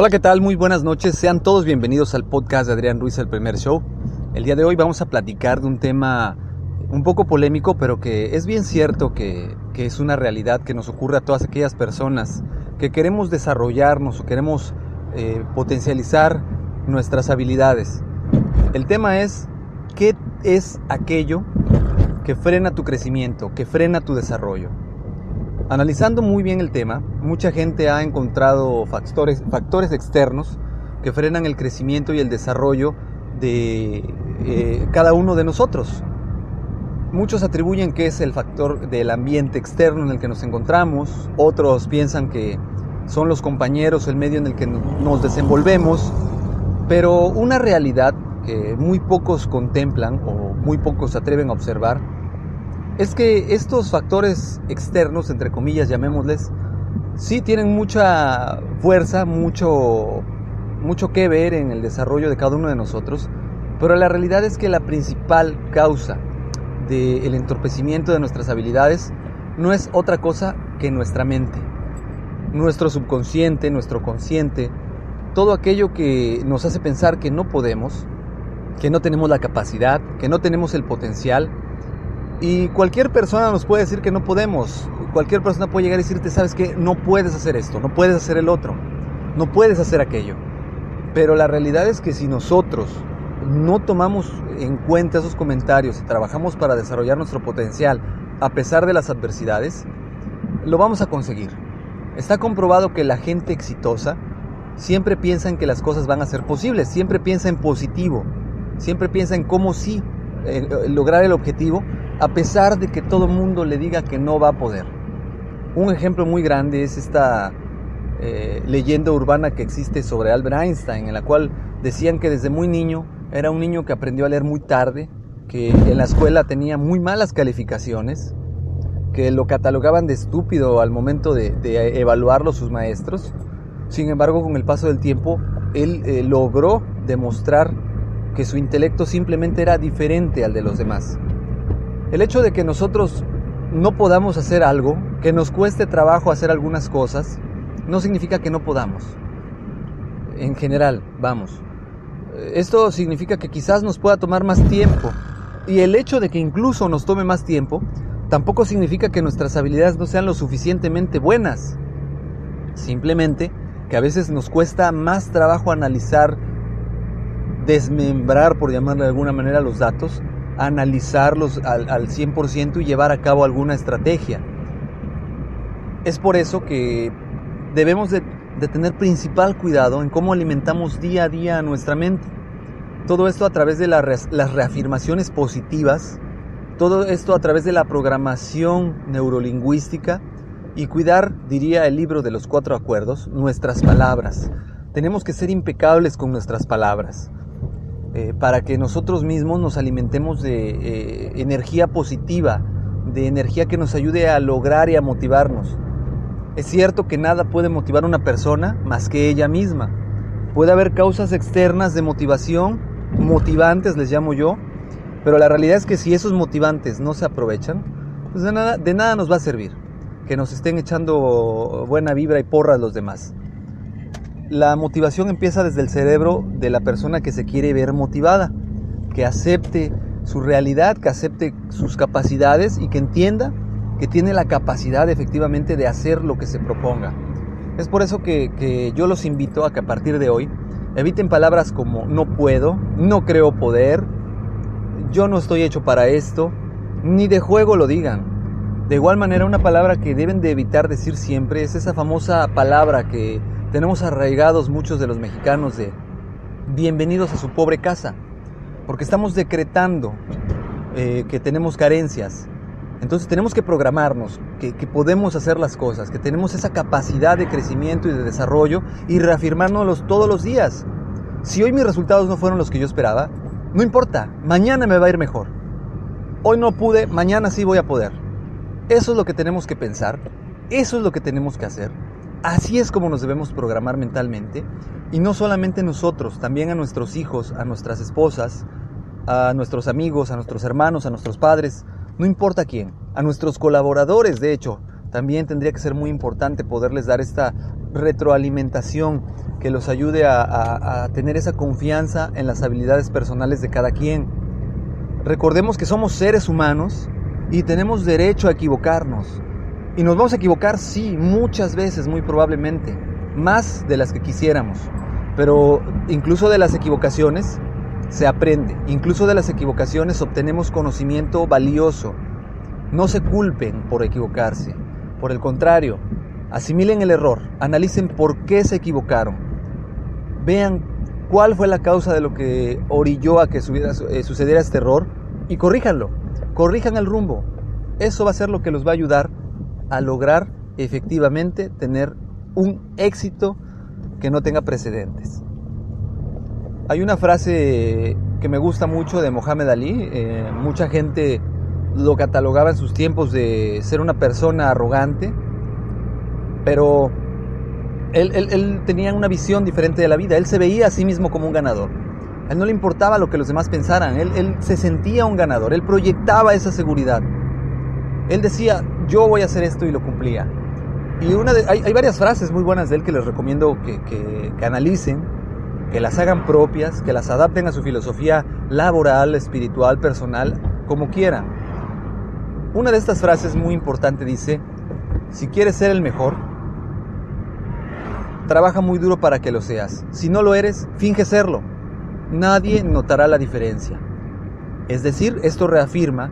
Hola, ¿qué tal? Muy buenas noches. Sean todos bienvenidos al podcast de Adrián Ruiz, el primer show. El día de hoy vamos a platicar de un tema un poco polémico, pero que es bien cierto que, es una realidad que nos ocurre a todas aquellas personas que queremos desarrollarnos o queremos eh, potencializar nuestras habilidades. El tema es, ¿qué es aquello que frena tu crecimiento, que frena tu desarrollo? Analizando muy bien el tema, mucha gente ha encontrado factores, factores externos que frenan el crecimiento y el desarrollo de eh, cada uno de nosotros. Muchos atribuyen que es el factor del ambiente externo en el que nos encontramos, otros piensan que son los compañeros, el medio en el que nos desenvolvemos, pero una realidad que muy pocos contemplan o muy pocos se atreven a observar es que estos factores externos, entre comillas, llamémosles, sí tienen mucha fuerza, mucho, mucho que ver en el desarrollo de cada uno de nosotros, pero la realidad es que la principal causa del entorpecimiento de nuestras habilidades no es otra cosa que nuestra mente, nuestro subconsciente, nuestro consciente, todo aquello que nos hace pensar que no podemos, que no tenemos la capacidad, que no tenemos el potencial, y cualquier persona nos puede decir que no podemos. Cualquier persona puede llegar y decirte, sabes que no puedes hacer esto, no puedes hacer el otro, no puedes hacer aquello. Pero la realidad es que si nosotros no tomamos en cuenta esos comentarios y trabajamos para desarrollar nuestro potencial a pesar de las adversidades, lo vamos a conseguir. Está comprobado que la gente exitosa siempre piensa en que las cosas van a ser posibles, siempre piensa en positivo, siempre piensa en cómo sí eh, lograr el objetivo a pesar de que todo el mundo le diga que no va a poder. Un ejemplo muy grande es esta eh, leyenda urbana que existe sobre Albert Einstein, en la cual decían que desde muy niño era un niño que aprendió a leer muy tarde, que en la escuela tenía muy malas calificaciones, que lo catalogaban de estúpido al momento de, evaluarlo sus maestros. Sin embargo, con el paso del tiempo, él eh, logró demostrar que su intelecto simplemente era diferente al de los demás. El hecho de que nosotros no podamos hacer algo, que nos cueste trabajo hacer algunas cosas, no significa que no podamos. En general, vamos. Esto significa que quizás nos pueda tomar más tiempo. Y el hecho de que incluso nos tome más tiempo, tampoco significa que nuestras habilidades no sean lo suficientemente buenas. Simplemente que a veces nos cuesta más trabajo analizar, desmembrar, por llamarle de alguna manera, los datos, analizarlos al, al 100% y llevar a cabo alguna estrategia. Es por eso que debemos de, tener principal cuidado en cómo alimentamos día a día nuestra mente. Todo esto a través de las reafirmaciones positivas, todo esto a través de la programación neurolingüística y cuidar, diría el libro de los cuatro acuerdos, nuestras palabras. Tenemos que ser impecables con nuestras palabras. Eh, para que nosotros mismos nos alimentemos de eh, energía positiva, de energía que nos ayude a lograr y a motivarnos. Es cierto que nada puede motivar a una persona más que ella misma. Puede haber causas externas de motivación, motivantes les llamo yo, pero la realidad es que si esos motivantes no se aprovechan, pues de nada, de nada nos va a servir que nos estén echando buena vibra y porras los demás. La motivación empieza desde el cerebro de la persona que se quiere ver motivada, que acepte su realidad, que acepte sus capacidades y que entienda que tiene la capacidad efectivamente de hacer lo que se proponga. Es por eso que, yo los invito a que a partir de hoy eviten palabras como no puedo, no creo poder, yo no estoy hecho para esto, ni de juego lo digan. De igual manera, una palabra que deben de evitar decir siempre es esa famosa palabra que tenemos arraigados muchos de los mexicanos de bienvenidos a su pobre casa, porque estamos decretando eh, que tenemos carencias. Entonces tenemos que programarnos, que, podemos hacer las cosas, que tenemos esa capacidad de crecimiento y de desarrollo y reafirmárnoslos todos los días. Si hoy mis resultados no fueron los que yo esperaba, no importa, mañana me va a ir mejor. Hoy no pude, mañana sí voy a poder. Eso es lo que tenemos que pensar, eso es lo que tenemos que hacer. Así es como nos debemos programar mentalmente y no solamente nosotros, también a nuestros hijos, a nuestras esposas, a nuestros amigos, a nuestros hermanos, a nuestros padres, no importa quién, a nuestros colaboradores, de hecho, también tendría que ser muy importante poderles dar esta retroalimentación que los ayude a, tener esa confianza en las habilidades personales de cada quien. Recordemos que somos seres humanos y tenemos derecho a equivocarnos. Y nos vamos a equivocar, sí, muchas veces, muy probablemente, más de las que quisiéramos. Pero incluso de las equivocaciones se aprende, incluso de las equivocaciones obtenemos conocimiento valioso. No se culpen por equivocarse, por el contrario, asimilen el error, analicen por qué se equivocaron, vean cuál fue la causa de lo que orilló a que eh, sucediera este error y corríjanlo, corrijan el rumbo. Eso va a ser lo que los va a ayudar a lograr efectivamente tener un éxito que no tenga precedentes. Hay una frase que me gusta mucho de Mohamed Ali. Eh, mucha gente lo catalogaba en sus tiempos de ser una persona arrogante, pero él, tenía una visión diferente de la vida. Él se veía a sí mismo como un ganador. Él no le importaba lo que los demás pensaran. Él, se sentía un ganador. Él proyectaba esa seguridad. Él decía, yo voy a hacer esto y lo cumplía. Y una hay, varias frases muy buenas de él que les recomiendo que, que analicen, que las hagan propias, que las adapten a su filosofía laboral, espiritual, personal, como quieran. Una de estas frases muy importante dice, si quieres ser el mejor, Trabaja muy duro para que lo seas. Si no lo eres, finge serlo. Nadie notará la diferencia. Es decir, esto reafirma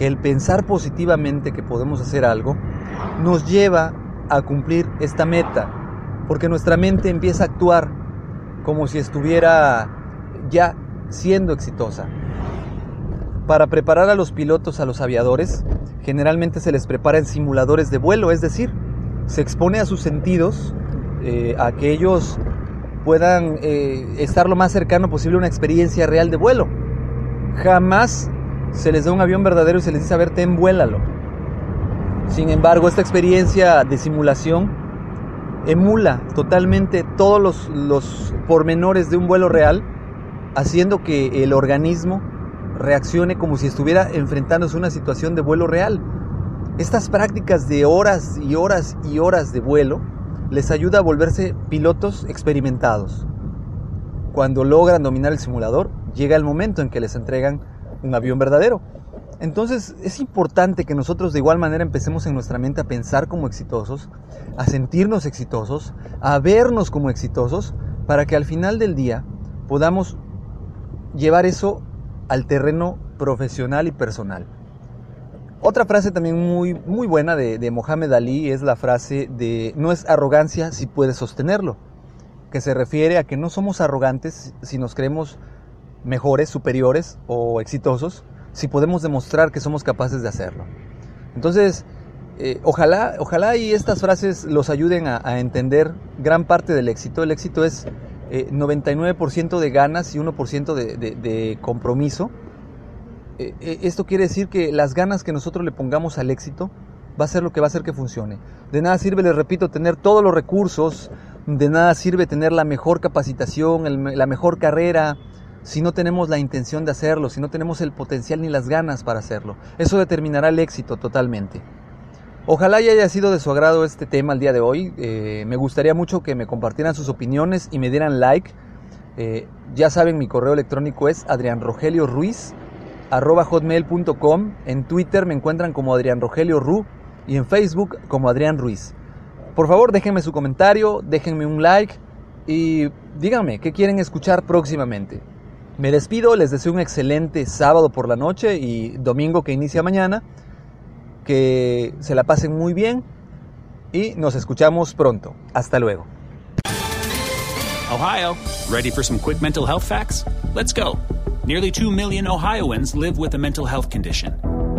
que el pensar positivamente que podemos hacer algo nos lleva a cumplir esta meta, porque nuestra mente empieza a actuar como si estuviera ya siendo exitosa. Para preparar a los pilotos, a los aviadores, generalmente se les prepara en simuladores de vuelo, es decir, se expone a sus sentidos eh, a que ellos puedan eh, estar lo más cercano posible a una experiencia real de vuelo. Jamás se les da un avión verdadero y se les dice, a ver, ten, vuélalo. Sin embargo, esta experiencia de simulación emula totalmente todos los, los pormenores de un vuelo real, haciendo que el organismo reaccione como si estuviera enfrentándose a una situación de vuelo real. Estas prácticas de horas y horas y horas de vuelo les ayuda a volverse pilotos experimentados. Cuando logran dominar el simulador, llega el momento en que les entregan un avión verdadero. Entonces es importante que nosotros de igual manera empecemos en nuestra mente a pensar como exitosos, a sentirnos exitosos, a vernos como exitosos, para que al final del día podamos llevar eso al terreno profesional y personal. Otra frase también muy, muy buena de, de Mohamed Ali es la frase de no es arrogancia si puedes sostenerlo, que se refiere a que no somos arrogantes si nos creemos mejores, superiores o exitosos, si podemos demostrar que somos capaces de hacerlo. Entonces, eh, ojalá, ojalá y estas frases los ayuden a, entender gran parte del éxito. El éxito es 99% eh, de ganas y 1% de, compromiso eh, esto quiere decir que las ganas que nosotros le pongamos al éxito va a ser lo que va a hacer que funcione. De nada sirve, les repito, tener todos los recursos, de nada sirve tener la mejor capacitación, la mejor carrera, si no tenemos la intención de hacerlo, si no tenemos el potencial ni las ganas para hacerlo. Eso determinará el éxito totalmente. Ojalá haya sido de su agrado este tema el día de hoy. Eh, me gustaría mucho que me compartieran sus opiniones y me dieran like. ya saben, mi correo electrónico es adrianrogelioruiz arroba hotmail.com. En Twitter me encuentran como Adrián Rogelio Ru y en Facebook como Adrián Ruiz. Por favor, déjenme su comentario, déjenme un like y díganme qué quieren escuchar próximamente. Me despido, les deseo un excelente sábado por la noche y domingo que inicia mañana. Que se la pasen muy bien y nos escuchamos pronto. Hasta luego. Ohio, ready for some quick mental health facts? Let's go. Nearly 2 million Ohioans live with a mental health condition.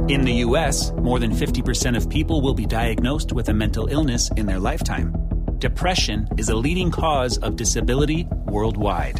In the U.S., more than 50% of people will be diagnosed with a mental illness in their lifetime. Depression is a leading cause of disability worldwide.